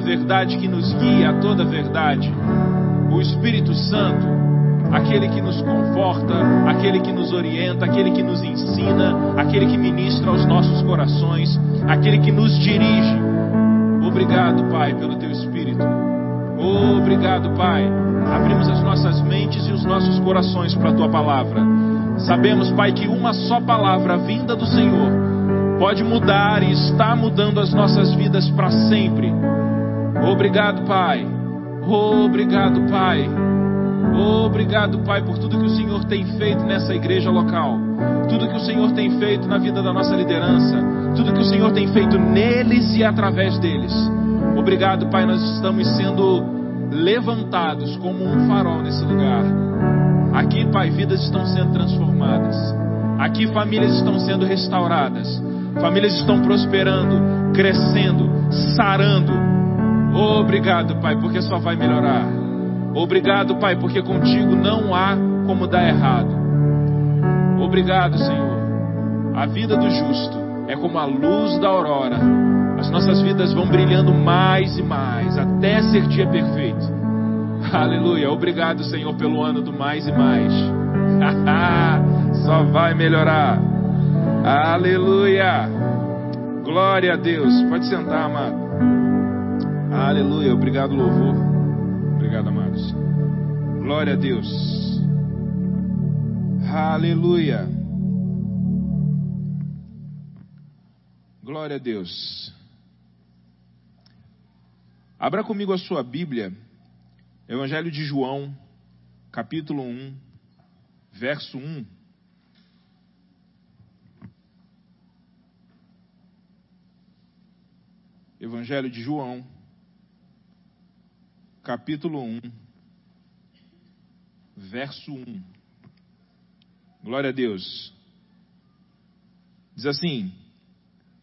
verdade que nos guia a toda verdade. O Espírito Santo, aquele que nos conforta, aquele que nos orienta, aquele que nos ensina, aquele que ministra aos nossos corações, aquele que nos dirige. Obrigado, Pai, pelo teu Espírito. Obrigado, Pai. Abrimos as nossas mentes e os nossos corações para a tua palavra. Sabemos, Pai, que uma só palavra vinda do Senhor pode mudar e está mudando as nossas vidas para sempre. Obrigado, Pai. Obrigado, Pai. Obrigado, Pai, por tudo que o Senhor tem feito nessa igreja local. Tudo que o Senhor tem feito na vida da nossa liderança. Tudo que o Senhor tem feito neles e através deles. Obrigado, Pai, nós estamos sendo levantados como um farol nesse lugar. Aqui, Pai, vidas estão sendo transformadas. Aqui, famílias estão sendo restauradas. Famílias estão prosperando, crescendo, sarando. Obrigado, Pai, porque só vai melhorar. Obrigado, Pai, porque contigo não há como dar errado. Obrigado, Senhor. A vida do justo é como a luz da aurora. As nossas vidas vão brilhando mais e mais até ser dia perfeito. Aleluia. Obrigado, Senhor, pelo ano do mais e mais. Só vai melhorar. Aleluia. Glória a Deus. Pode sentar, amado. Aleluia. Obrigado, louvor. Obrigado, amados. Glória a Deus. Aleluia. Glória a Deus. Abra comigo a sua Bíblia, Evangelho de João, capítulo 1, verso 1. Evangelho de João, capítulo 1, verso 1. Glória a Deus. Diz assim: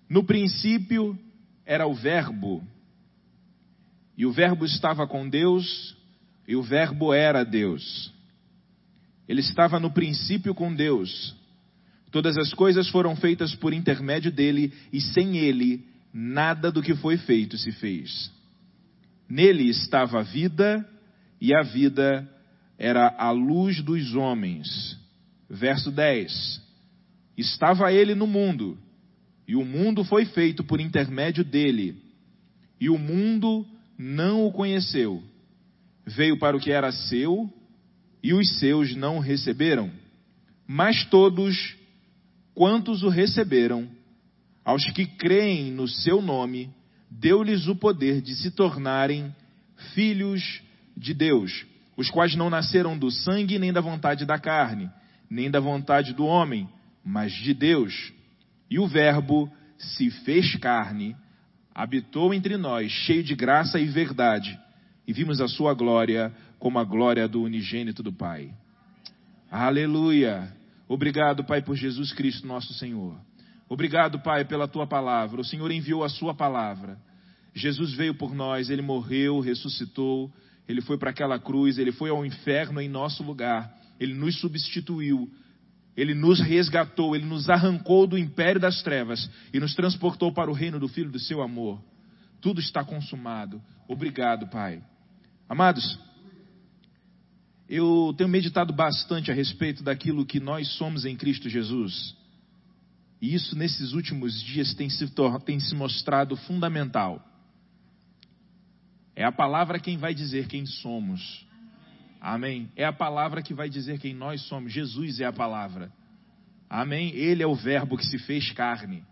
No princípio era o Verbo, e o Verbo estava com Deus, e o Verbo era Deus. Ele estava no princípio com Deus. Todas as coisas foram feitas por intermédio dele, e sem ele, nada do que foi feito se fez. Nele estava a vida, e a vida era a luz dos homens. Verso 10: Estava ele no mundo, e o mundo foi feito por intermédio dele, e o mundo não o conheceu. Veio para o que era seu, e os seus não o receberam. Mas todos quantos o receberam, aos que creem no seu nome, deu-lhes o poder de se tornarem filhos de Deus, os quais não nasceram do sangue nem da vontade da carne, nem da vontade do homem, mas de Deus. E o Verbo se fez carne, habitou entre nós, cheio de graça e verdade, e vimos a sua glória como a glória do unigênito do Pai. Aleluia! Obrigado, Pai, por Jesus Cristo, nosso Senhor. Obrigado, Pai, pela tua palavra. O Senhor enviou a sua palavra. Jesus veio por nós, ele morreu, ressuscitou, ele foi para aquela cruz, ele foi ao inferno em nosso lugar, ele nos substituiu, ele nos resgatou, ele nos arrancou do império das trevas e nos transportou para o reino do Filho do seu amor. Tudo está consumado. Obrigado, Pai. Amados, eu tenho meditado bastante a respeito daquilo que nós somos em Cristo Jesus. E isso nesses últimos dias tem se, tem se mostrado fundamental. É a palavra quem vai dizer quem somos. Amém. É a palavra que vai dizer quem nós somos. Jesus é a palavra. Amém. Ele é o Verbo que se fez carne.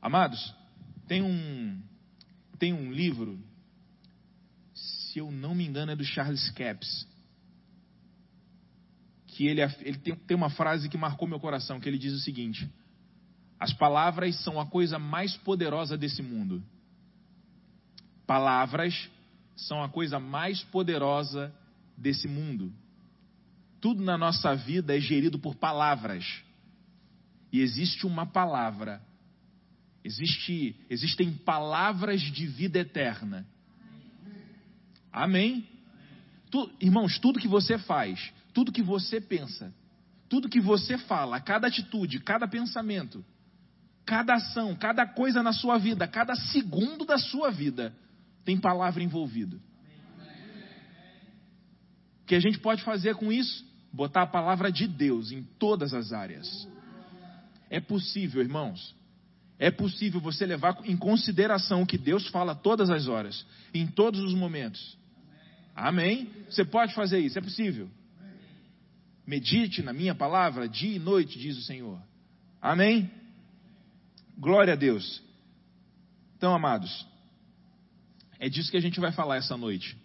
Amados, tem um tem um livro, se eu não me engano, é do Charles Capps, que ele, ele tem, tem uma frase que marcou meu coração, que ele diz o seguinte: as palavras são a coisa mais poderosa desse mundo. Palavras são a coisa mais poderosa desse mundo. Tudo na nossa vida é gerido por palavras. E existe uma palavra. Existe, existem palavras de vida eterna. Amém? Tu, irmãos, tudo que você faz, tudo que você pensa, tudo que você fala, cada atitude, cada pensamento, cada ação, cada coisa na sua vida, cada segundo da sua vida, tem palavra envolvida. O que a gente pode fazer com isso? Botar a palavra de Deus em todas as áreas. É possível, irmãos. É possível você levar em consideração o que Deus fala todas as horas, em todos os momentos. Amém? Você pode fazer isso, é possível. Medite na minha palavra dia e noite, diz o Senhor. Amém? Glória a Deus. Então, amados, é disso que a gente vai falar essa noite.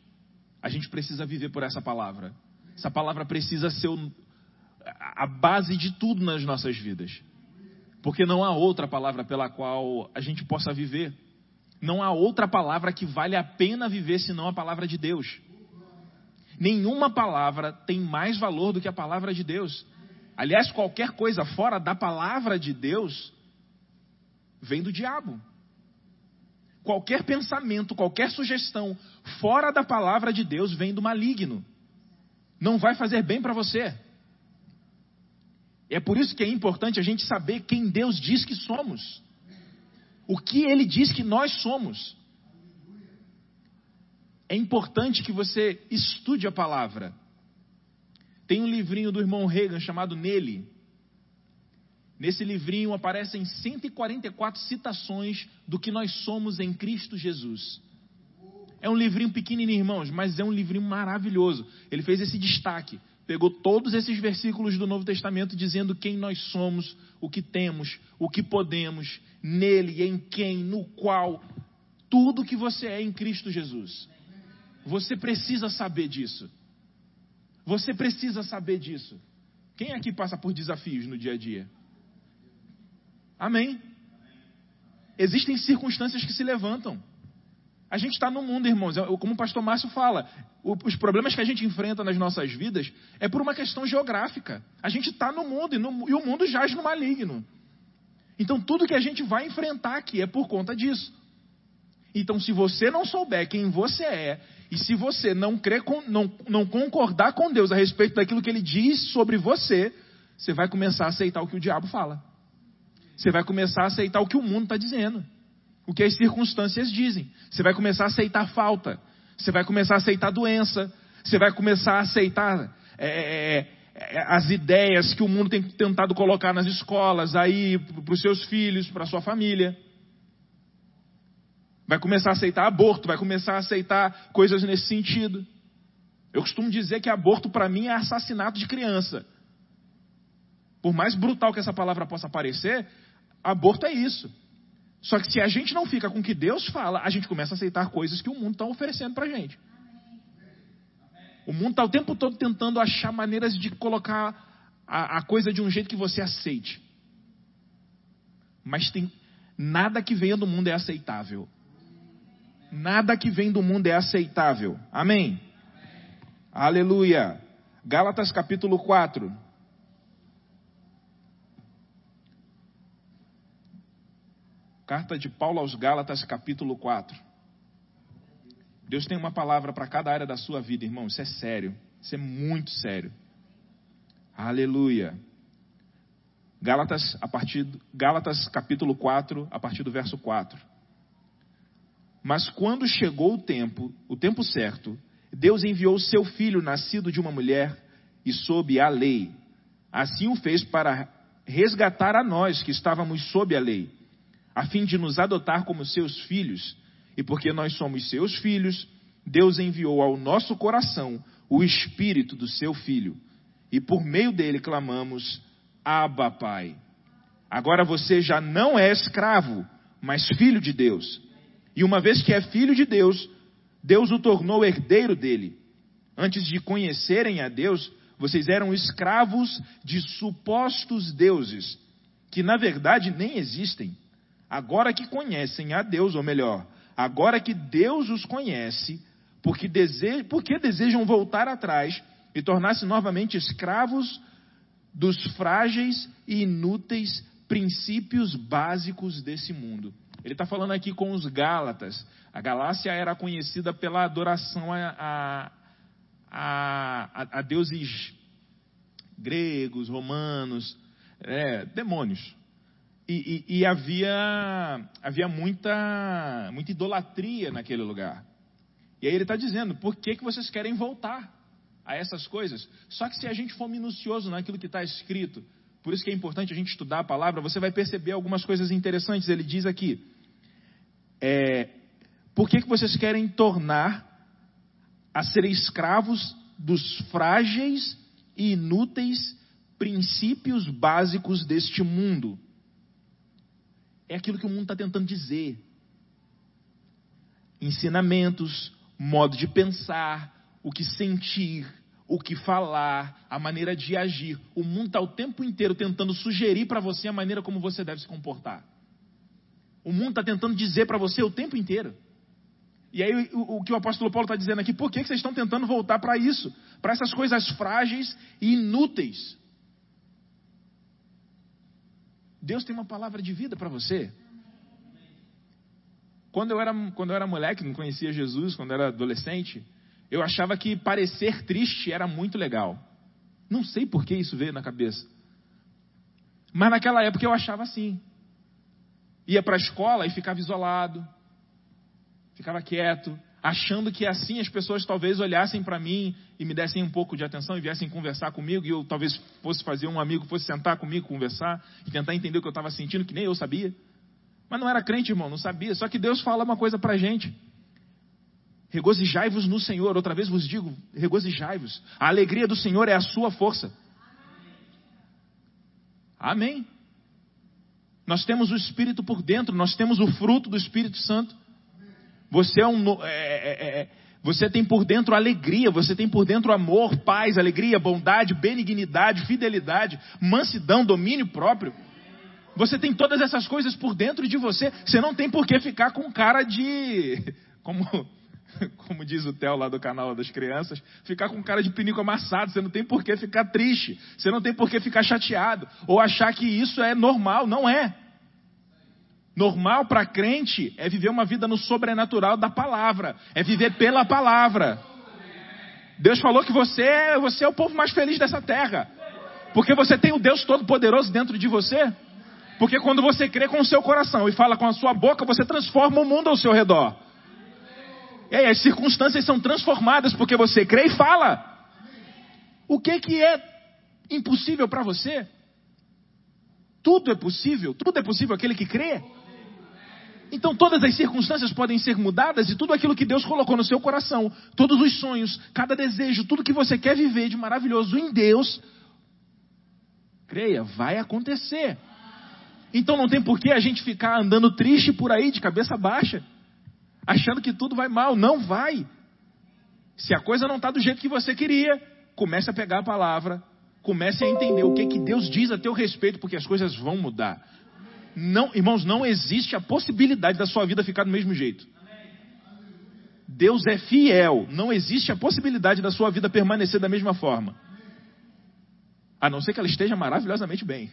A gente precisa viver por essa palavra. Essa palavra precisa ser a base de tudo nas nossas vidas. Porque não há outra palavra pela qual a gente possa viver. Não há outra palavra que vale a pena viver senão a palavra de Deus. Nenhuma palavra tem mais valor do que a palavra de Deus. Aliás, qualquer coisa fora da palavra de Deus vem do diabo. Qualquer pensamento, qualquer sugestão fora da palavra de Deus vem do maligno. Não vai fazer bem para você. É por isso que é importante a gente saber quem Deus diz que somos. O que Ele diz que nós somos. É importante que você estude a palavra. Tem um livrinho do irmão Reagan chamado Nele. Nesse livrinho aparecem 144 citações do que nós somos em Cristo Jesus. É um livrinho pequenininho, irmãos, mas é um livrinho maravilhoso. Ele fez esse destaque. Pegou todos esses versículos do Novo Testamento dizendo quem nós somos, o que temos, o que podemos, nele, em quem, no qual, tudo que você é em Cristo Jesus. Você precisa saber disso. Você precisa saber disso. Quem aqui passa por desafios no dia a dia? Amém. Existem circunstâncias que se levantam. A gente está no mundo, irmãos. Como o pastor Márcio fala, os problemas que a gente enfrenta nas nossas vidas é por uma questão geográfica. A gente está no mundo e, no, e o mundo jaz no maligno. Então, tudo que a gente vai enfrentar aqui é por conta disso. Então, se você não souber quem você é, e se você não, crer com, não, não concordar com Deus a respeito daquilo que ele diz sobre você, você vai começar a aceitar o que o diabo fala. Você vai começar a aceitar o que o mundo está dizendo, o que as circunstâncias dizem. Você vai começar a aceitar falta. Você vai começar a aceitar doença. Você vai começar a aceitar é, é, é as ideias que o mundo tem tentado colocar nas escolas, aí para os seus filhos, para a sua família. Vai começar a aceitar aborto, vai começar a aceitar coisas nesse sentido. Eu costumo dizer que aborto para mim é assassinato de criança. Por mais brutal que essa palavra possa parecer, Aborto é isso. Só que se a gente não fica com o que Deus fala, a gente começa a aceitar coisas que o mundo está oferecendo para a gente. O mundo está o tempo todo tentando achar maneiras de colocar a, a, coisa de um jeito que você aceite. Mas tem nada que venha do mundo é aceitável. Nada que vem do mundo é aceitável. Amém? Amém. Aleluia. Gálatas capítulo 4. Carta de Paulo aos Gálatas, capítulo 4. Deus tem uma palavra para cada área da sua vida, irmão. Isso é sério. Isso é muito sério. Aleluia. Gálatas, a partir, Gálatas capítulo 4, a partir do verso 4. Mas quando chegou o tempo, o tempo certo, Deus enviou seu filho, nascido de uma mulher e sob a lei. Assim o fez para resgatar a nós que estávamos sob a lei a fim de nos adotar como seus filhos. E porque nós somos seus filhos, Deus enviou ao nosso coração o espírito do seu filho. E por meio dele clamamos: Abba, Pai. Agora você já não é escravo, mas filho de Deus. E uma vez que é filho de Deus, Deus o tornou herdeiro dele. Antes de conhecerem a Deus, vocês eram escravos de supostos deuses, que na verdade nem existem. Agora que conhecem a Deus, ou melhor, agora que Deus os conhece, porque, desejam, porque desejam voltar atrás e tornar-se novamente escravos dos frágeis e inúteis princípios básicos desse mundo. Ele está falando aqui com os Gálatas. A Galácia era conhecida pela adoração a, a, a, a deuses gregos, romanos, é, demônios. E, e, havia, havia muita, muita idolatria naquele lugar. E aí ele está dizendo: por que, que vocês querem voltar a essas coisas? Só que se a gente for minucioso naquilo que está escrito, por isso que é importante a gente estudar a palavra, você vai perceber algumas coisas interessantes. Ele diz aqui: é, por que, que vocês querem tornar a serem escravos dos frágeis e inúteis princípios básicos deste mundo? É aquilo que o mundo está tentando dizer. Ensinamentos, modo de pensar, o que sentir, o que falar, a maneira de agir. O mundo está o tempo inteiro tentando sugerir para você a maneira como você deve se comportar. O mundo está tentando dizer para você o tempo inteiro. E aí o, o que o apóstolo Paulo está dizendo aqui, por que, que vocês estão tentando voltar para isso? Para essas coisas frágeis e inúteis. Deus tem uma palavra de vida para você. Quando eu, era, quando eu era moleque, não conhecia Jesus, quando eu era adolescente, eu achava que parecer triste era muito legal. Não sei por que isso veio na cabeça. Mas naquela época eu achava assim. Ia para a escola e ficava isolado, ficava quieto, achando que assim as pessoas talvez olhassem para mim e me dessem um pouco de atenção e viessem conversar comigo, e eu talvez fosse fazer um amigo, fosse sentar comigo, conversar e tentar entender o que eu estava sentindo, que nem eu sabia. Mas não era crente, irmão, não sabia. Só que Deus fala uma coisa para a gente. Regozijai-vos no Senhor. Outra vez vos digo, regozijai-vos. A alegria do Senhor é a sua força. Amém. Nós temos o Espírito por dentro, nós temos o fruto do Espírito Santo. Você é um. É, é, é, é, você tem por dentro alegria, você tem por dentro amor, paz, alegria, bondade, benignidade, fidelidade, mansidão, domínio próprio. Você tem todas essas coisas por dentro de você. Você não tem por que ficar com cara de. Como como diz o Theo lá do canal das crianças, ficar com cara de pinico amassado. Você não tem por que ficar triste. Você não tem por que ficar chateado. Ou achar que isso é normal. Não é. Normal para crente é viver uma vida no sobrenatural da palavra. É viver pela palavra. Deus falou que você é, você é o povo mais feliz dessa terra. Porque você tem o Deus Todo-Poderoso dentro de você. Porque quando você crê com o seu coração e fala com a sua boca, você transforma o mundo ao seu redor. E aí, as circunstâncias são transformadas porque você crê e fala. O que, que é impossível para você? Tudo é possível, tudo é possível aquele que crê. Então todas as circunstâncias podem ser mudadas e tudo aquilo que Deus colocou no seu coração, todos os sonhos, cada desejo, tudo que você quer viver de maravilhoso em Deus, creia, vai acontecer. Então não tem por que a gente ficar andando triste por aí, de cabeça baixa achando que tudo vai mal. Não vai. Se a coisa não está do jeito que você queria, comece a pegar a palavra, comece a entender o que, que Deus diz a teu respeito, porque as coisas vão mudar. Não, irmãos, não existe a possibilidade da sua vida ficar do mesmo jeito. Deus é fiel, não existe a possibilidade da sua vida permanecer da mesma forma. A não ser que ela esteja maravilhosamente bem.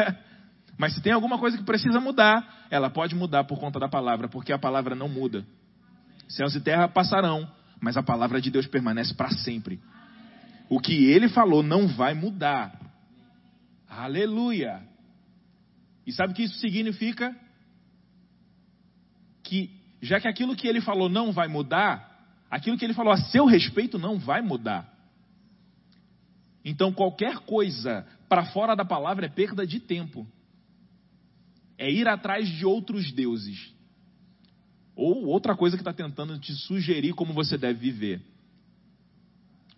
Mas se tem alguma coisa que precisa mudar, ela pode mudar por conta da palavra, porque a palavra não muda. Céus e terra passarão, mas a palavra de Deus permanece para sempre. O que ele falou não vai mudar. Aleluia! E sabe o que isso significa? Que, já que aquilo que ele falou não vai mudar, aquilo que ele falou a seu respeito não vai mudar. Então, qualquer coisa para fora da palavra é perda de tempo é ir atrás de outros deuses. Ou outra coisa que está tentando te sugerir como você deve viver.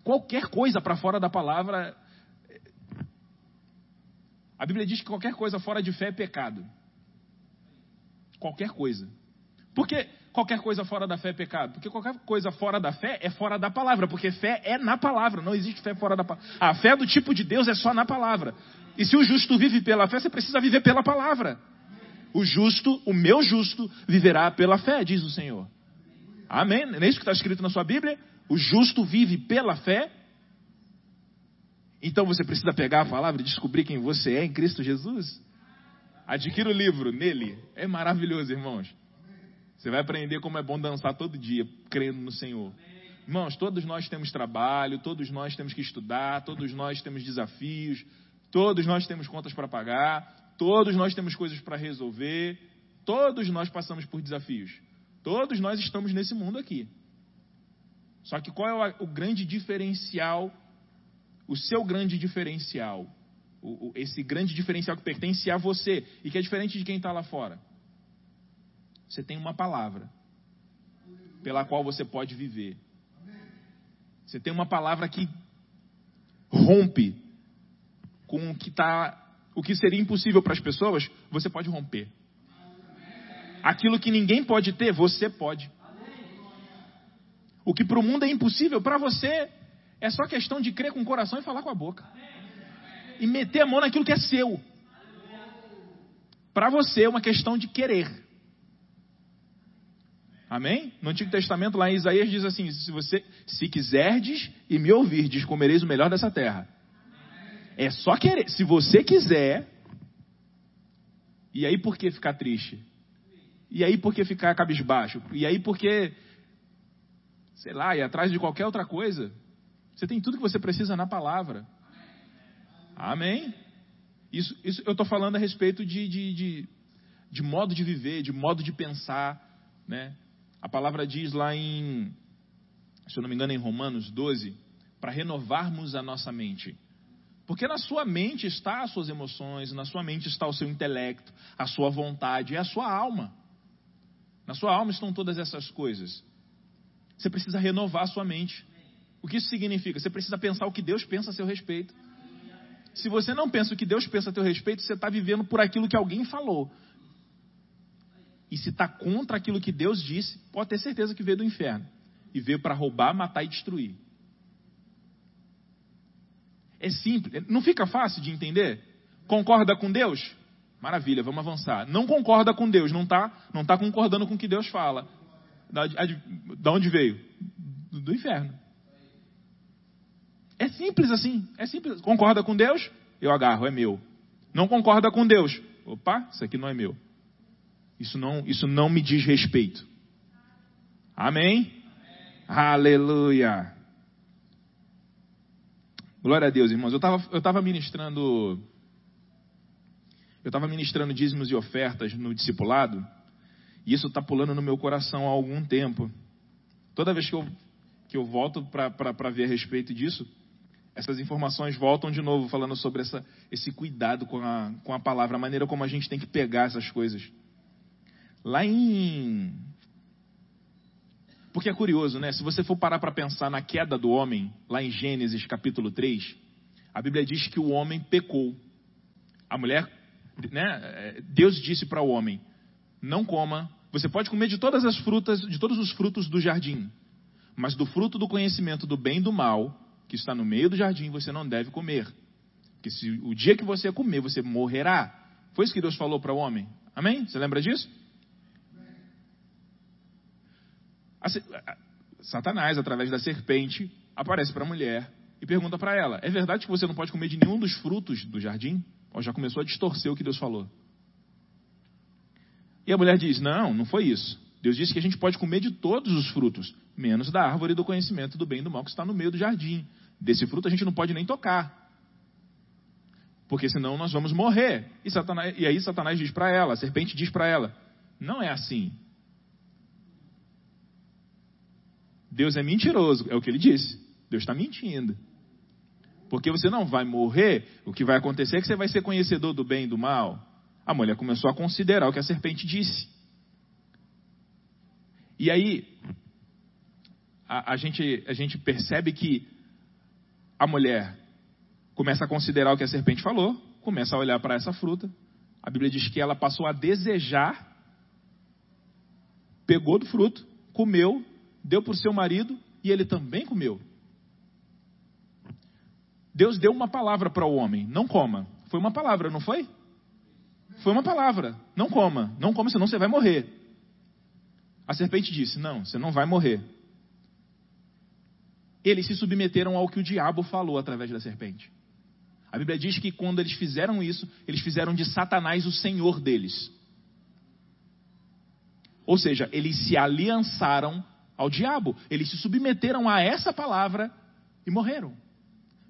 Qualquer coisa para fora da palavra. A Bíblia diz que qualquer coisa fora de fé é pecado. Qualquer coisa. Por que qualquer coisa fora da fé é pecado? Porque qualquer coisa fora da fé é fora da palavra. Porque fé é na palavra. Não existe fé fora da palavra. A fé do tipo de Deus é só na palavra. E se o justo vive pela fé, você precisa viver pela palavra. O justo, o meu justo, viverá pela fé, diz o Senhor. Amém? Não é isso que está escrito na sua Bíblia? O justo vive pela fé. Então você precisa pegar a palavra e descobrir quem você é em Cristo Jesus. Adquira o livro nele. É maravilhoso, irmãos. Você vai aprender como é bom dançar todo dia, crendo no Senhor. Irmãos, todos nós temos trabalho, todos nós temos que estudar, todos nós temos desafios, todos nós temos contas para pagar, todos nós temos coisas para resolver, todos nós passamos por desafios. Todos nós estamos nesse mundo aqui. Só que qual é o grande diferencial, o seu grande diferencial? O, o, esse grande diferencial que pertence a você e que é diferente de quem está lá fora. Você tem uma palavra pela qual você pode viver. Você tem uma palavra que rompe com o que tá, o que seria impossível para as pessoas, você pode romper. Aquilo que ninguém pode ter, você pode. O que para o mundo é impossível, para você é só questão de crer com o coração e falar com a boca. E meter a mão naquilo que é seu. Para você é uma questão de querer. Amém? No Antigo Testamento, lá em Isaías, diz assim: se você se quiserdes e me ouvirdes, comereis o melhor dessa terra. É só querer. Se você quiser. E aí por que ficar triste? E aí por que ficar cabisbaixo? E aí por que sei lá, ir atrás de qualquer outra coisa. Você tem tudo que você precisa na palavra. Amém? Isso, isso eu estou falando a respeito de, de, de, de, modo de viver, de modo de pensar. Né? A palavra diz lá em, se eu não me engano, em Romanos 12, para renovarmos a nossa mente. Porque na sua mente está as suas emoções, na sua mente está o seu intelecto, a sua vontade e a sua alma. Na sua alma estão todas essas coisas. Você precisa renovar a sua mente. O que isso significa? Você precisa pensar o que Deus pensa a seu respeito. Se você não pensa o que Deus pensa a seu respeito, você está vivendo por aquilo que alguém falou. E se está contra aquilo que Deus disse, pode ter certeza que veio do inferno. E veio para roubar, matar e destruir. É simples. Não fica fácil de entender? Concorda com Deus? Maravilha, vamos avançar. Não concorda com Deus, não está não tá concordando com o que Deus fala. Da, da onde veio? Do, do inferno. É simples assim. É simples. Concorda com Deus? Eu agarro, é meu. Não concorda com Deus? Opa, isso aqui não é meu. Isso não, isso não me diz respeito. Amém? Amém. Aleluia. Glória a Deus, irmãos. Eu estava eu tava ministrando. Eu estava ministrando dízimos e ofertas no discipulado. E isso está pulando no meu coração há algum tempo. Toda vez que eu, que eu volto para ver a respeito disso, essas informações voltam de novo, falando sobre essa, esse cuidado com a, com a palavra, a maneira como a gente tem que pegar essas coisas. Lá em. Porque é curioso, né? Se você for parar para pensar na queda do homem, lá em Gênesis capítulo 3, a Bíblia diz que o homem pecou. A mulher, né? Deus disse para o homem: não coma. Você pode comer de todas as frutas, de todos os frutos do jardim, mas do fruto do conhecimento do bem e do mal, que está no meio do jardim, você não deve comer. Porque se o dia que você comer, você morrerá. Foi isso que Deus falou para o homem. Amém? Você lembra disso? Satanás, através da serpente, aparece para a mulher e pergunta para ela: É verdade que você não pode comer de nenhum dos frutos do jardim? Ou já começou a distorcer o que Deus falou? E a mulher diz: Não, não foi isso. Deus disse que a gente pode comer de todos os frutos, menos da árvore do conhecimento do bem e do mal que está no meio do jardim. Desse fruto a gente não pode nem tocar. Porque senão nós vamos morrer. E, Satanás, e aí Satanás diz para ela, a serpente diz para ela: Não é assim. Deus é mentiroso, é o que ele disse. Deus está mentindo. Porque você não vai morrer, o que vai acontecer é que você vai ser conhecedor do bem e do mal. A mulher começou a considerar o que a serpente disse. E aí, a, a, gente, a gente percebe que a mulher começa a considerar o que a serpente falou, começa a olhar para essa fruta. A Bíblia diz que ela passou a desejar, pegou do fruto, comeu, deu para o seu marido e ele também comeu. Deus deu uma palavra para o homem: não coma. Foi uma palavra, não foi? Foi uma palavra: não coma, não coma, senão você vai morrer. A serpente disse: não, você não vai morrer. Eles se submeteram ao que o diabo falou através da serpente. A Bíblia diz que quando eles fizeram isso, eles fizeram de Satanás o senhor deles. Ou seja, eles se aliançaram ao diabo, eles se submeteram a essa palavra e morreram.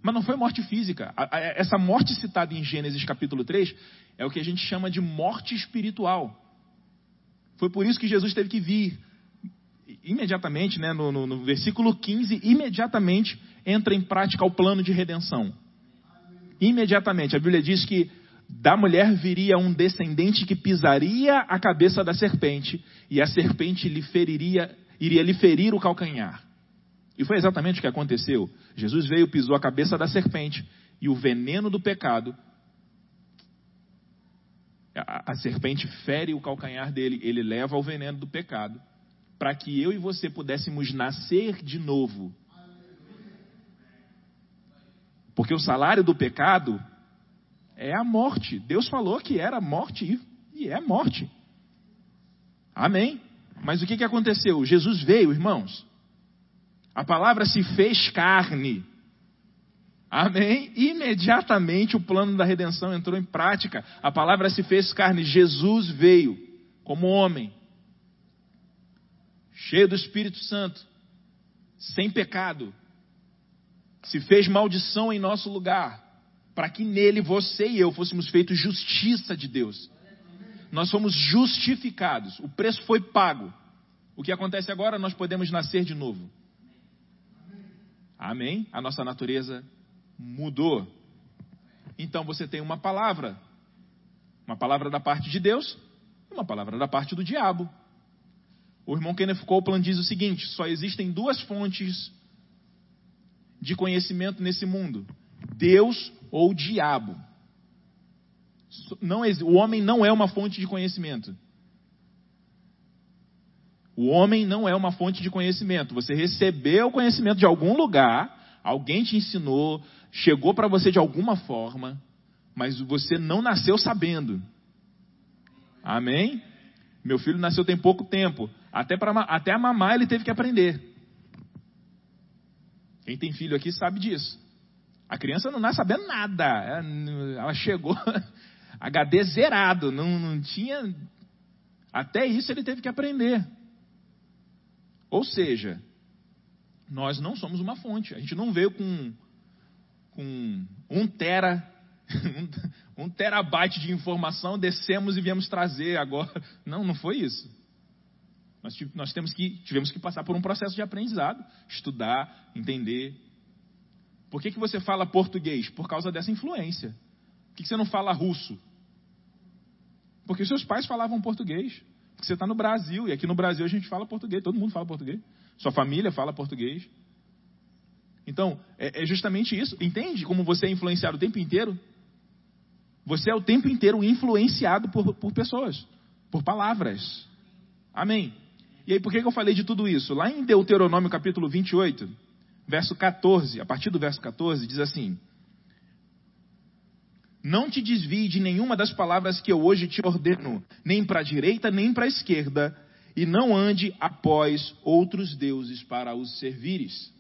Mas não foi morte física. Essa morte citada em Gênesis capítulo 3 é o que a gente chama de morte espiritual. Foi por isso que Jesus teve que vir imediatamente, né, no, no, no versículo 15, imediatamente entra em prática o plano de redenção. Imediatamente. A Bíblia diz que da mulher viria um descendente que pisaria a cabeça da serpente, e a serpente lhe feriria, iria lhe ferir o calcanhar. E foi exatamente o que aconteceu. Jesus veio, pisou a cabeça da serpente, e o veneno do pecado, a, a serpente fere o calcanhar dele, ele leva o veneno do pecado, para que eu e você pudéssemos nascer de novo. Porque o salário do pecado é a morte. Deus falou que era morte e é morte. Amém. Mas o que, que aconteceu? Jesus veio, irmãos. A palavra se fez carne. Amém? Imediatamente o plano da redenção entrou em prática. A palavra se fez carne. Jesus veio como homem, cheio do Espírito Santo, sem pecado. Se fez maldição em nosso lugar para que nele você e eu fôssemos feitos justiça de Deus. Nós fomos justificados, o preço foi pago. O que acontece agora? Nós podemos nascer de novo. Amém? A nossa natureza mudou. Então você tem uma palavra, uma palavra da parte de Deus e uma palavra da parte do diabo. O irmão Kenneth Copeland diz o seguinte: só existem duas fontes de conhecimento nesse mundo: Deus ou o diabo. Não, o homem não é uma fonte de conhecimento. O homem não é uma fonte de conhecimento. Você recebeu o conhecimento de algum lugar, alguém te ensinou, chegou para você de alguma forma, mas você não nasceu sabendo. Amém? Meu filho nasceu tem pouco tempo. Até, pra, até a mamar ele teve que aprender. Quem tem filho aqui sabe disso. A criança não nasce sabendo nada. Ela chegou HD zerado, não, não tinha. Até isso ele teve que aprender. Ou seja, nós não somos uma fonte. A gente não veio com, com um tera, um terabyte de informação, descemos e viemos trazer agora. Não, não foi isso. Nós, nós temos que, tivemos que passar por um processo de aprendizado, estudar, entender, por que, que você fala português? Por causa dessa influência. Por que, que você não fala russo? Porque seus pais falavam português. Porque você está no Brasil, e aqui no Brasil a gente fala português, todo mundo fala português. Sua família fala português. Então, é, é justamente isso. Entende como você é influenciado o tempo inteiro? Você é o tempo inteiro influenciado por, por pessoas, por palavras. Amém. E aí, por que, eu falei de tudo isso? Lá em Deuteronômio capítulo 28, verso 14, a partir do verso 14, diz assim: Não te desvie de nenhuma das palavras que eu hoje te ordeno, nem para a direita, nem para a esquerda, e não ande após outros deuses para os servires.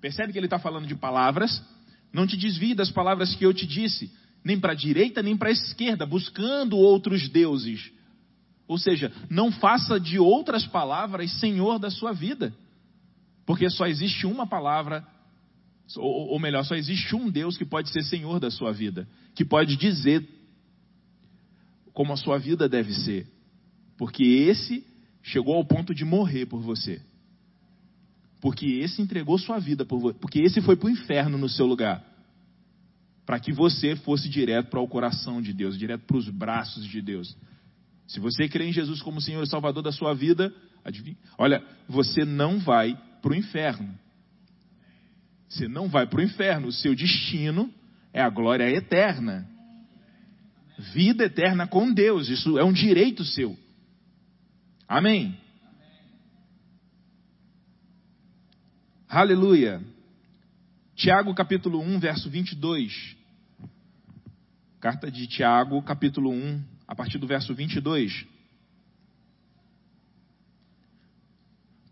Percebe que ele está falando de palavras? Não te desvie das palavras que eu te disse, nem para a direita, nem para a esquerda, buscando outros deuses. Ou seja, não faça de outras palavras senhor da sua vida. Porque só existe uma palavra, ou, ou melhor, só existe um Deus que pode ser Senhor da sua vida, que pode dizer como a sua vida deve ser. Porque esse chegou ao ponto de morrer por você. Porque esse entregou sua vida por você. Porque esse foi para o inferno no seu lugar. Para que você fosse direto para o coração de Deus, direto para os braços de Deus. Se você crê em Jesus como Senhor e Salvador da sua vida, adivinha, olha, você não vai para o inferno. Você não vai para o inferno. O seu destino é a glória eterna. Vida eterna com Deus. Isso é um direito seu. Amém. Aleluia. Tiago capítulo 1, verso 22. Carta de Tiago, capítulo 1, a partir do verso 22.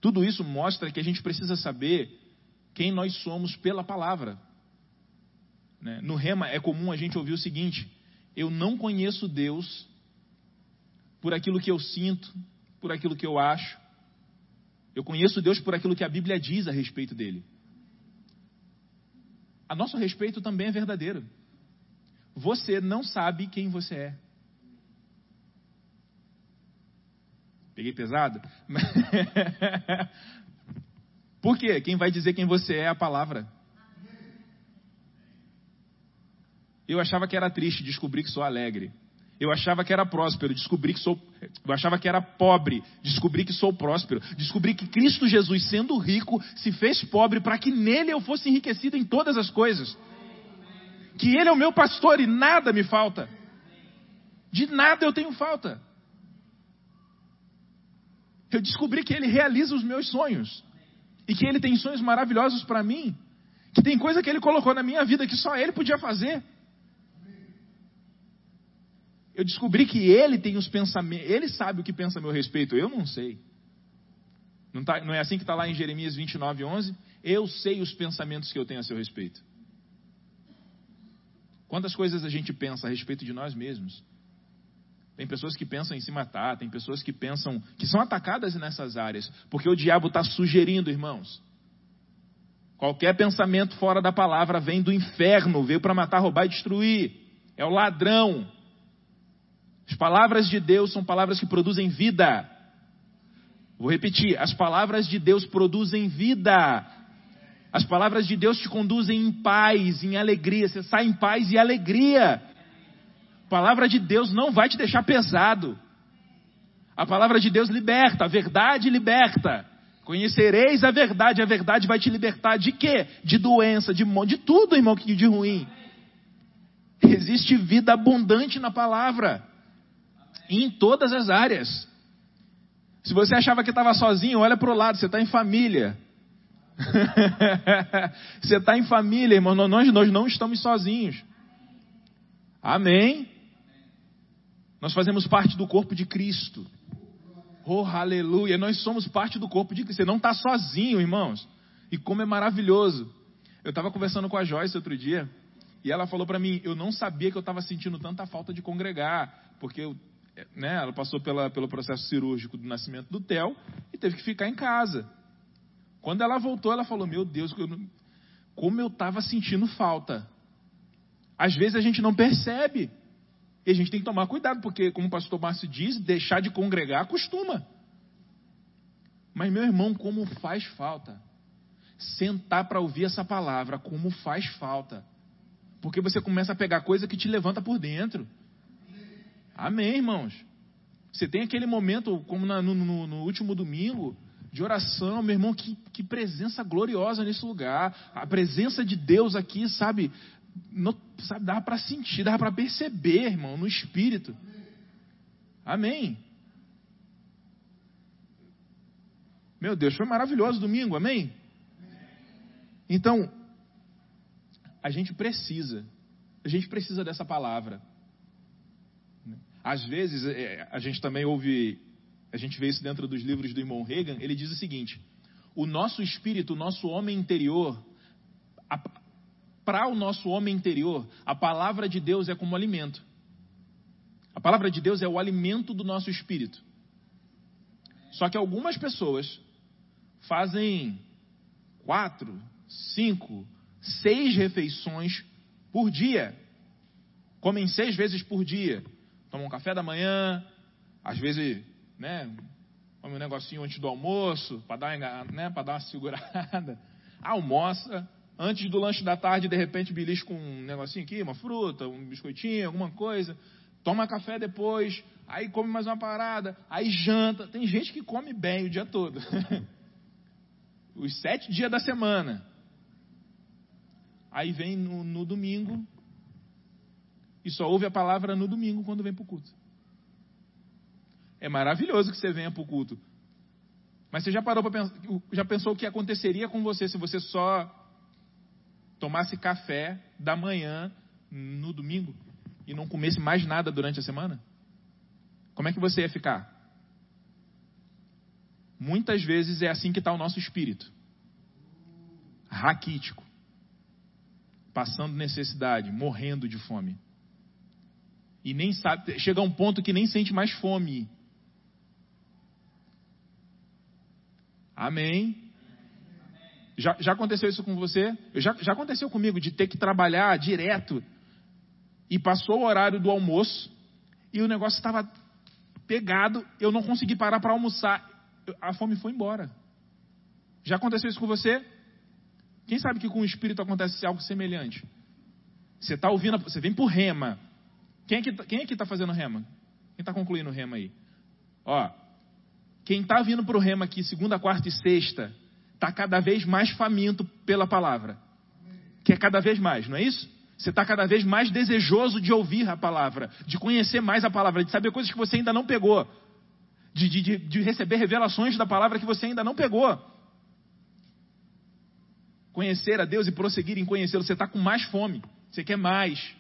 Tudo isso mostra que a gente precisa saber quem nós somos pela palavra. Né? No rema é comum a gente ouvir o seguinte: eu não conheço Deus por aquilo que eu sinto, por aquilo que eu acho. Eu conheço Deus por aquilo que a Bíblia diz a respeito dele. A nosso respeito também é verdadeiro. Você não sabe quem você é. Peguei pesado? Por quê? Quem vai dizer quem você é é a palavra. Eu achava que era triste, descobri que sou alegre. Eu achava que era próspero, descobri que sou. Eu achava que era pobre, descobri que sou próspero. Descobri que Cristo Jesus, sendo rico, se fez pobre para que nele eu fosse enriquecido em todas as coisas. Que ele é o meu pastor e nada me falta. De nada eu tenho falta. Eu descobri que ele realiza os meus sonhos. E que ele tem sonhos maravilhosos para mim. Que tem coisa que ele colocou na minha vida que só ele podia fazer. Eu descobri que ele tem os pensamentos, ele sabe o que pensa a meu respeito, eu não sei. Não, tá, não é assim que está lá em Jeremias 29, 11? Eu sei os pensamentos que eu tenho a seu respeito. Quantas coisas a gente pensa a respeito de nós mesmos? Tem pessoas que pensam em se matar, tem pessoas que pensam que são atacadas nessas áreas, porque o diabo está sugerindo, irmãos. Qualquer pensamento fora da palavra vem do inferno, veio para matar, roubar e destruir. É o ladrão. As palavras de Deus são palavras que produzem vida. Vou repetir: as palavras de Deus produzem vida. As palavras de Deus te conduzem em paz, em alegria. Você sai em paz e alegria. Palavra de Deus não vai te deixar pesado. A palavra de Deus liberta, a verdade liberta. Conhecereis a verdade, a verdade vai te libertar de quê? De doença, de, de tudo, irmão, de ruim. Existe vida abundante na palavra em todas as áreas. Se você achava que estava sozinho, olha para o lado, você está em família. você está em família, irmão. Nós, nós não estamos sozinhos. Amém? Nós fazemos parte do corpo de Cristo. Oh, aleluia. Nós somos parte do corpo de Cristo. Você não está sozinho, irmãos. E como é maravilhoso. Eu estava conversando com a Joyce outro dia. E ela falou para mim: Eu não sabia que eu estava sentindo tanta falta de congregar. Porque eu né, ela passou pela, pelo processo cirúrgico do nascimento do Theo e teve que ficar em casa. Quando ela voltou, ela falou: Meu Deus, como eu estava sentindo falta. Às vezes a gente não percebe. E a gente tem que tomar cuidado, porque, como o pastor Márcio diz, deixar de congregar costuma. Mas, meu irmão, como faz falta. Sentar para ouvir essa palavra, como faz falta. Porque você começa a pegar coisa que te levanta por dentro. Amém, irmãos. Você tem aquele momento, como na, no, no, no, último domingo, de oração, meu irmão, que, que presença gloriosa nesse lugar. A presença de Deus aqui, sabe, no, sabe dá para sentir, dá para perceber, irmão, no espírito. Amém. Meu Deus, foi maravilhoso domingo, amém? Então, a gente precisa, a gente precisa dessa palavra. Às vezes, é, a gente também ouve, a gente vê isso dentro dos livros do irmão Reagan, ele diz o seguinte: o nosso espírito, o nosso homem interior, para o nosso homem interior, a palavra de Deus é como alimento. A palavra de Deus é o alimento do nosso espírito. Só que algumas pessoas fazem quatro, cinco, seis refeições por dia. Comem seis vezes por dia toma um café da manhã, às vezes, né, come um negocinho antes do almoço, para dar, né, dar uma segurada, almoça, antes do lanche da tarde, de repente, belisca um negocinho aqui, uma fruta, um biscoitinho, alguma coisa, toma café depois, aí come mais uma parada, aí janta. Tem gente que come bem o dia todo. Os sete dias da semana. Aí vem no, no domingo, e só ouve a palavra no domingo quando vem para o culto. É maravilhoso que você venha para o culto. Mas você já parou para pensar, já pensou o que aconteceria com você se você só tomasse café da manhã no domingo e não comesse mais nada durante a semana? Como é que você ia ficar? Muitas vezes é assim que está o nosso espírito. Raquítico. passando necessidade, morrendo de fome. E nem sabe, chega a um ponto que nem sente mais fome. Amém. Já, já aconteceu isso com você? Já, já aconteceu comigo de ter que trabalhar direto e passou o horário do almoço e o negócio estava pegado, eu não consegui parar para almoçar. A fome foi embora. Já aconteceu isso com você? Quem sabe que com o espírito acontece algo semelhante? Você está ouvindo, você vem por rema. Quem é que, tá, quem é que está fazendo rema? Quem está concluindo rema aí? Ó, quem está vindo para o rema aqui, segunda, quarta e sexta, está cada vez mais faminto pela palavra. Quer cada vez mais, não é isso? Você está cada vez mais desejoso de ouvir a palavra, de conhecer mais a palavra, de saber coisas que você ainda não pegou, de, de, de receber revelações da palavra que você ainda não pegou. Conhecer a Deus e prosseguir em conhecê-lo, você está com mais fome, você quer mais.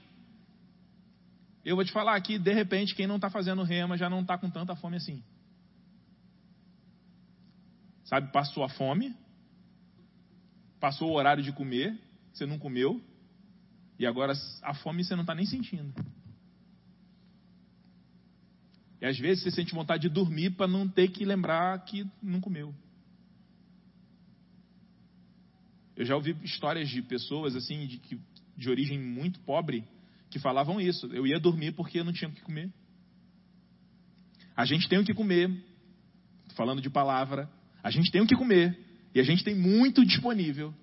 Eu vou te falar aqui, de repente, quem não está fazendo rema já não está com tanta fome assim. Sabe, passou a fome, passou o horário de comer, você não comeu, e agora a fome você não está nem sentindo. E às vezes você sente vontade de dormir para não ter que lembrar que não comeu. Eu já ouvi histórias de pessoas assim de, que, de origem muito pobre que falavam isso. Eu ia dormir porque eu não tinha o que comer. A gente tem o que comer. Falando de palavra, a gente tem o que comer e a gente tem muito disponível.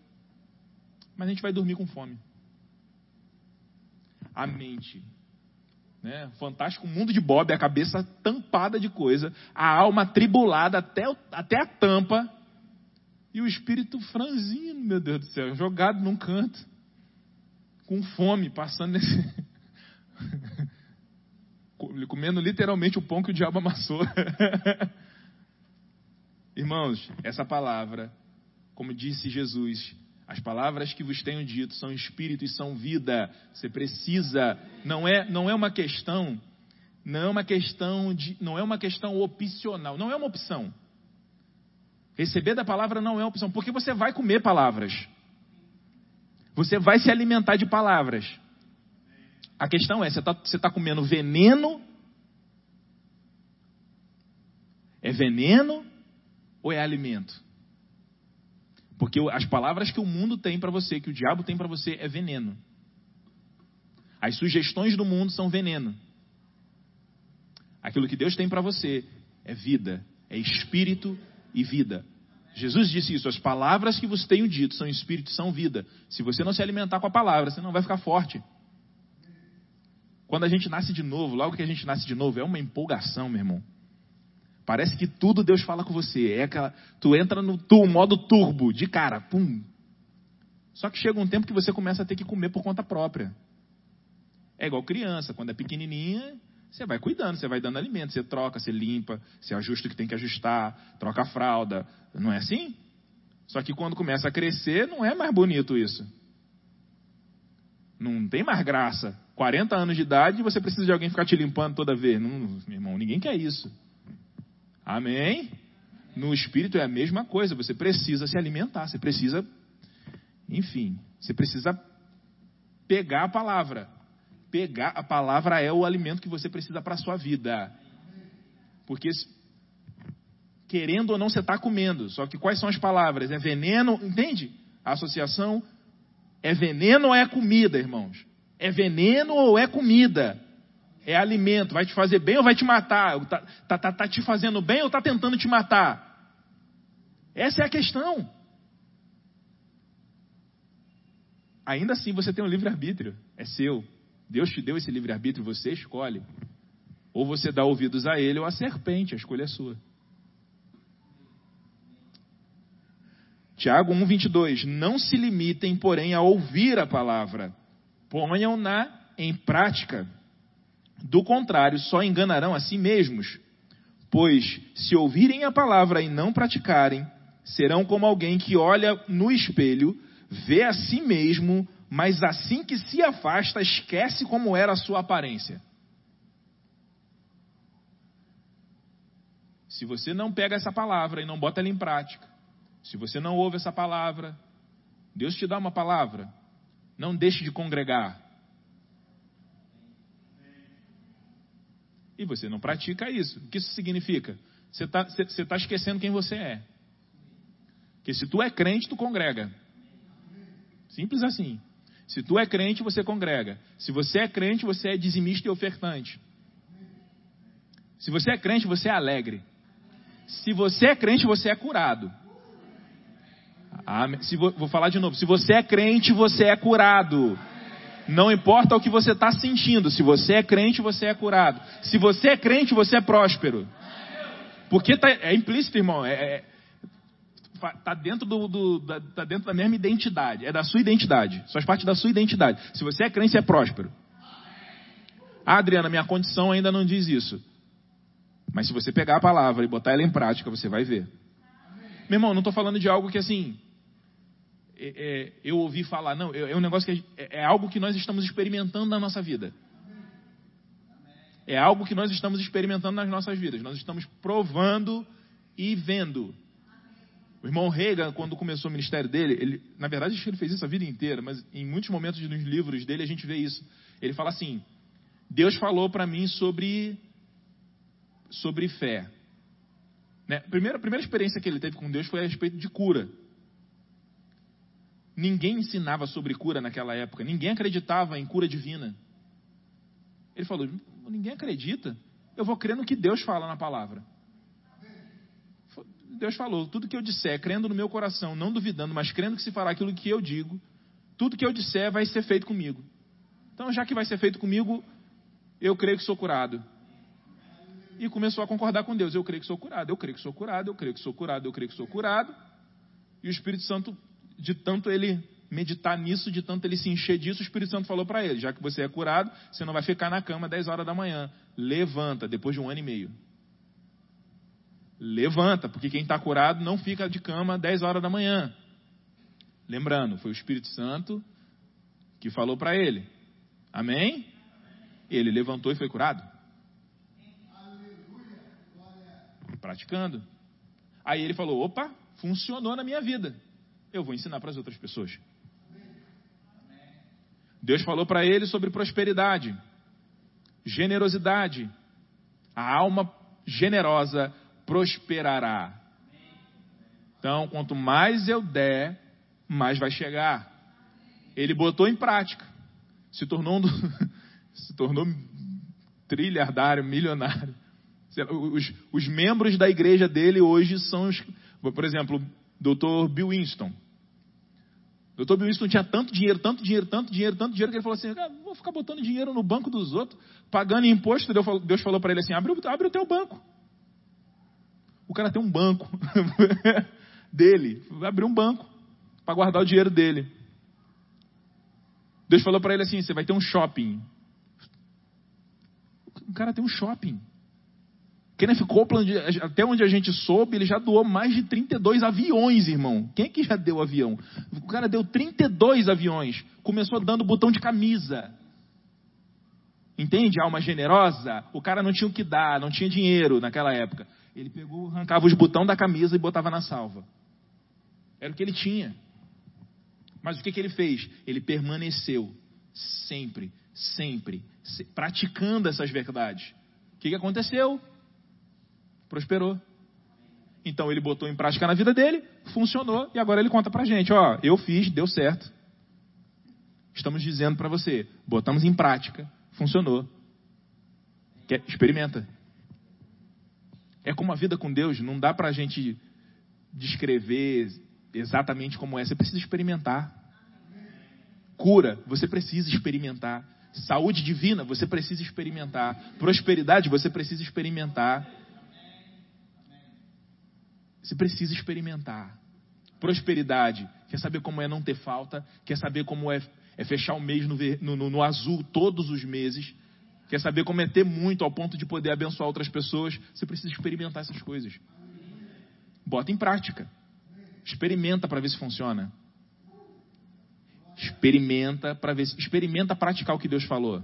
Mas a gente vai dormir com fome a mente. Né? Fantástico mundo de Bob, a cabeça tampada de coisa, a alma tribulada até, até a tampa, e o espírito franzino, meu Deus do céu, jogado num canto, com fome, passando nesse. comendo literalmente o pão que o diabo amassou. Irmãos, essa palavra, como disse Jesus, as palavras que vos tenho dito são espírito e são vida. Você precisa, não é, não é uma questão, não é uma questão de, não é uma questão opcional, não é uma opção. Receber da palavra não é uma opção, porque você vai comer palavras. Você vai se alimentar de palavras. A questão é, você está tá comendo veneno? É veneno ou é alimento? Porque as palavras que o mundo tem para você, que o diabo tem para você, é veneno. As sugestões do mundo são veneno. Aquilo que Deus tem para você é vida, é espírito e vida. Jesus disse isso: as palavras que vos tenho dito são espírito e são vida. Se você não se alimentar com a palavra, você não vai ficar forte. Quando a gente nasce de novo, logo que a gente nasce de novo, é uma empolgação, meu irmão. Parece que tudo Deus fala com você. É aquela, tu entra no tu, modo turbo, de cara, pum. Só que chega um tempo que você começa a ter que comer por conta própria. É igual criança, quando é pequenininha, você vai cuidando, você vai dando alimento, você troca, você limpa, você ajusta o que tem que ajustar, troca a fralda. Não é assim? Só que quando começa a crescer, não é mais bonito isso. Não tem mais graça. 40 anos de idade você precisa de alguém ficar te limpando toda vez. Não, meu irmão, ninguém quer isso. Amém? No espírito é a mesma coisa, você precisa se alimentar, você precisa, enfim, você precisa pegar a palavra. Pegar a palavra é o alimento que você precisa para a sua vida. Porque querendo ou não você está comendo. Só que quais são as palavras? É veneno, entende? A associação é veneno ou é comida, irmãos? É veneno ou é comida? É alimento, vai te fazer bem ou vai te matar? Está tá, tá, tá te fazendo bem ou está tentando te matar? Essa é a questão. Ainda assim você tem um livre-arbítrio, é seu. Deus te deu esse livre-arbítrio, você escolhe. Ou você dá ouvidos a ele ou a serpente, a escolha é sua. Tiago 1,22. Não se limitem, porém, a ouvir a palavra, ponham-na em prática. Do contrário, só enganarão a si mesmos. Pois, se ouvirem a palavra e não praticarem, serão como alguém que olha no espelho, vê a si mesmo, mas assim que se afasta, esquece como era a sua aparência. Se você não pega essa palavra e não bota ela em prática, se você não ouve essa palavra, Deus te dá uma palavra, Não deixe de congregar. E você não pratica isso. O que isso significa? Você está tá esquecendo quem você é. Porque se tu é crente, tu congrega. Simples assim. Se tu é crente, você congrega. Se você é crente, você é dizimista e ofertante. Se você é crente, você é alegre. Se você é crente, você é curado. Se, vou, vou falar de novo. Se você é crente, você é curado. Não importa o que você está sentindo. Se você é crente, você é curado. Se você é crente, você é próspero. Porque tá, é implícito, irmão. É, é, tá dentro do, do da, tá dentro da mesma identidade. É da sua identidade. Faz parte da sua identidade. Se você é crente, você é próspero. Ah, Adriana, minha condição ainda não diz isso. Mas se você pegar a palavra e botar ela em prática, você vai ver. Meu irmão, não estou falando de algo que assim. É, é, eu ouvi falar, não, é, é um negócio que é, é algo que nós estamos experimentando na nossa vida. É algo que nós estamos experimentando nas nossas vidas. Nós estamos provando e vendo. O irmão Reagan, quando começou o ministério dele, ele, na verdade, ele fez isso a vida inteira, mas em muitos momentos nos livros dele a gente vê isso. Ele fala assim: Deus falou para mim sobre sobre fé. Né? Primeira, a primeira experiência que ele teve com Deus foi a respeito de cura. Ninguém ensinava sobre cura naquela época, ninguém acreditava em cura divina. Ele falou: ninguém acredita, eu vou crer no que Deus fala na palavra. Deus falou: tudo que eu disser, crendo no meu coração, não duvidando, mas crendo que se fará aquilo que eu digo, tudo que eu disser vai ser feito comigo. Então, já que vai ser feito comigo, eu creio que sou curado e começou a concordar com Deus. Eu creio que sou curado, eu creio que sou curado, eu creio que sou curado, eu creio que sou curado. E o Espírito Santo, de tanto ele meditar nisso, de tanto ele se encher disso, o Espírito Santo falou para ele: já que você é curado, você não vai ficar na cama 10 horas da manhã. Levanta, depois de um ano e meio. Levanta, porque quem está curado não fica de cama 10 horas da manhã. Lembrando, foi o Espírito Santo que falou para ele. Amém? Ele levantou e foi curado. praticando. Aí ele falou: opa, funcionou na minha vida. Eu vou ensinar para as outras pessoas. Deus falou para ele sobre prosperidade, generosidade. A alma generosa prosperará. Então, quanto mais eu der, mais vai chegar. Ele botou em prática. Se tornou um do... se tornou trilhardário, milionário. Os, os membros da igreja dele hoje são os, por exemplo, Dr. Bill Winston. Dr. Bill Winston tinha tanto dinheiro, tanto dinheiro, tanto dinheiro, tanto dinheiro, que ele falou assim: ah, vou ficar botando dinheiro no banco dos outros, pagando imposto. Deus falou para ele assim: abre, abre o teu banco. O cara tem um banco dele, abriu um banco para guardar o dinheiro dele. Deus falou para ele assim: você vai ter um shopping. O cara tem um shopping. Kenneth Copeland, até onde a gente soube, ele já doou mais de 32 aviões, irmão. Quem é que já deu avião? O cara deu 32 aviões. Começou dando botão de camisa. Entende? Alma generosa. O cara não tinha o que dar, não tinha dinheiro naquela época. Ele pegou, arrancava os botões da camisa e botava na salva. Era o que ele tinha. Mas o que, que ele fez? Ele permaneceu sempre, sempre, praticando essas verdades. O que, que aconteceu? Prosperou. Então ele botou em prática na vida dele, funcionou e agora ele conta pra gente, ó, eu fiz, deu certo. Estamos dizendo para você, botamos em prática, funcionou. Quer, experimenta. É como a vida com Deus, não dá pra gente descrever exatamente como é, você precisa experimentar. Cura, você precisa experimentar. Saúde divina, você precisa experimentar. Prosperidade, você precisa experimentar. Você precisa experimentar. Prosperidade. Quer saber como é não ter falta? Quer saber como é, é fechar o mês no, no, no azul todos os meses? Quer saber como é ter muito ao ponto de poder abençoar outras pessoas? Você precisa experimentar essas coisas. Bota em prática. Experimenta para ver se funciona. Experimenta para ver experimenta praticar o que Deus falou.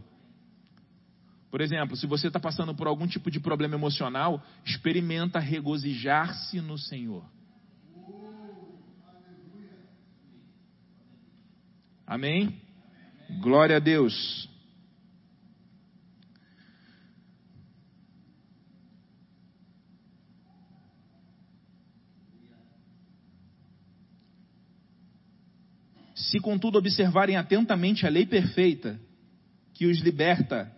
Por exemplo, se você está passando por algum tipo de problema emocional, experimenta regozijar-se no Senhor. Amém? Glória a Deus. Se, contudo, observarem atentamente a lei perfeita, que os liberta,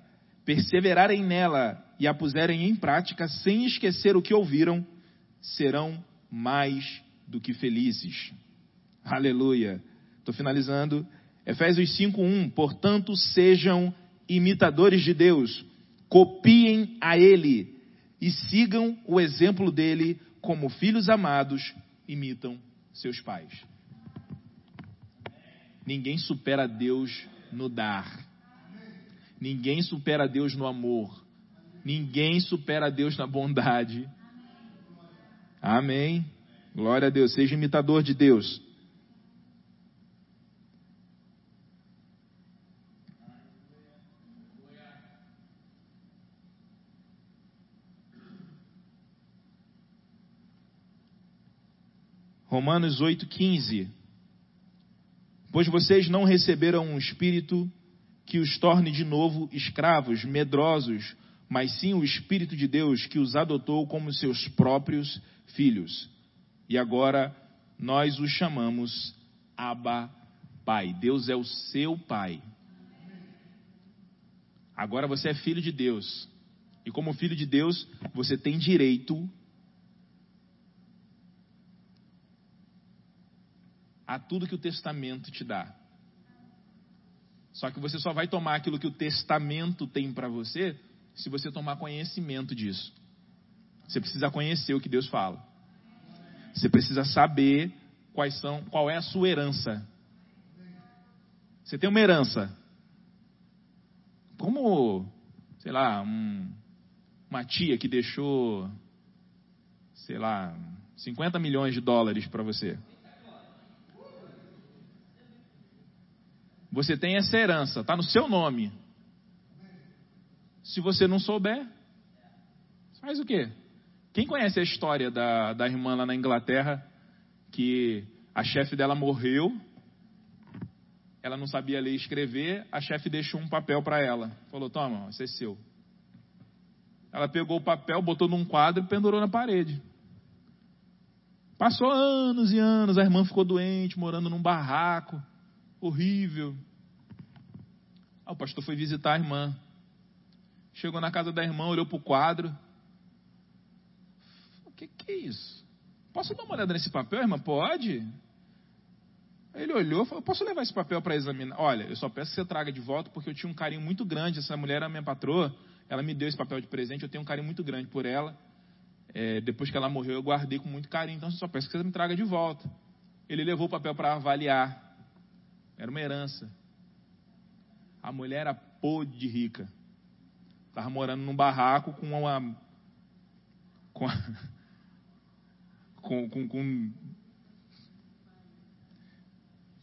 perseverarem nela e a puserem em prática, sem esquecer o que ouviram, serão mais do que felizes. Aleluia. Estou finalizando. Efésios 5:1. Portanto, sejam imitadores de Deus, copiem a Ele e sigam o exemplo dele, como filhos amados imitam seus pais. Ninguém supera Deus no dar. Ninguém supera Deus no amor. Ninguém supera Deus na bondade. Amém. Glória a Deus. Seja imitador de Deus. Romanos 8,15 Pois vocês não receberam um espírito que os torne de novo escravos, medrosos, mas sim o Espírito de Deus que os adotou como seus próprios filhos. E agora nós os chamamos Abba Pai. Deus é o seu Pai. Agora você é filho de Deus. E como filho de Deus, você tem direito a tudo que o testamento te dá. Só que você só vai tomar aquilo que o testamento tem para você se você tomar conhecimento disso. Você precisa conhecer o que Deus fala. Você precisa saber quais são, qual é a sua herança. Você tem uma herança. Como, sei lá, um, uma tia que deixou, sei lá, 50 milhões de dólares para você. Você tem essa herança, está no seu nome. Se você não souber, faz o quê? Quem conhece a história da, da irmã lá na Inglaterra, que a chefe dela morreu, ela não sabia ler e escrever, a chefe deixou um papel para ela. Falou: Toma, esse é seu. Ela pegou o papel, botou num quadro e pendurou na parede. Passou anos e anos, a irmã ficou doente, morando num barraco horrível. Aí o pastor foi visitar a irmã. Chegou na casa da irmã, olhou para o quadro. O que, que é isso? Posso dar uma olhada nesse papel, irmã? Pode? Ele olhou e falou: Posso levar esse papel para examinar? Olha, eu só peço que você traga de volta porque eu tinha um carinho muito grande. Essa mulher era minha patroa. Ela me deu esse papel de presente. Eu tenho um carinho muito grande por ela. É, depois que ela morreu, eu guardei com muito carinho. Então, eu só peço que você me traga de volta. Ele levou o papel para avaliar. Era uma herança. A mulher era podre de rica. Estava morando num barraco com uma. Com, a, com, com, com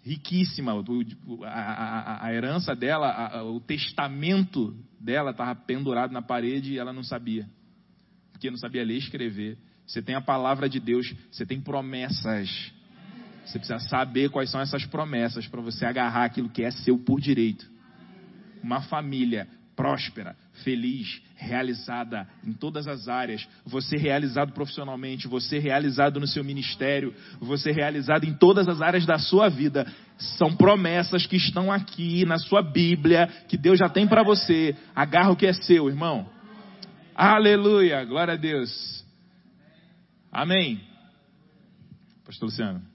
riquíssima. A, a, a, herança dela, o testamento dela estava pendurado na parede e ela não sabia. Porque não sabia ler e escrever. Você tem a palavra de Deus, você tem promessas. Você precisa saber quais são essas promessas para você agarrar aquilo que é seu por direito. Uma família próspera, feliz, realizada em todas as áreas, você realizado profissionalmente, você realizado no seu ministério, você realizado em todas as áreas da sua vida, são promessas que estão aqui na sua Bíblia, que Deus já tem para você. Agarra o que é seu, irmão. Aleluia, glória a Deus. Amém. Pastor Luciano.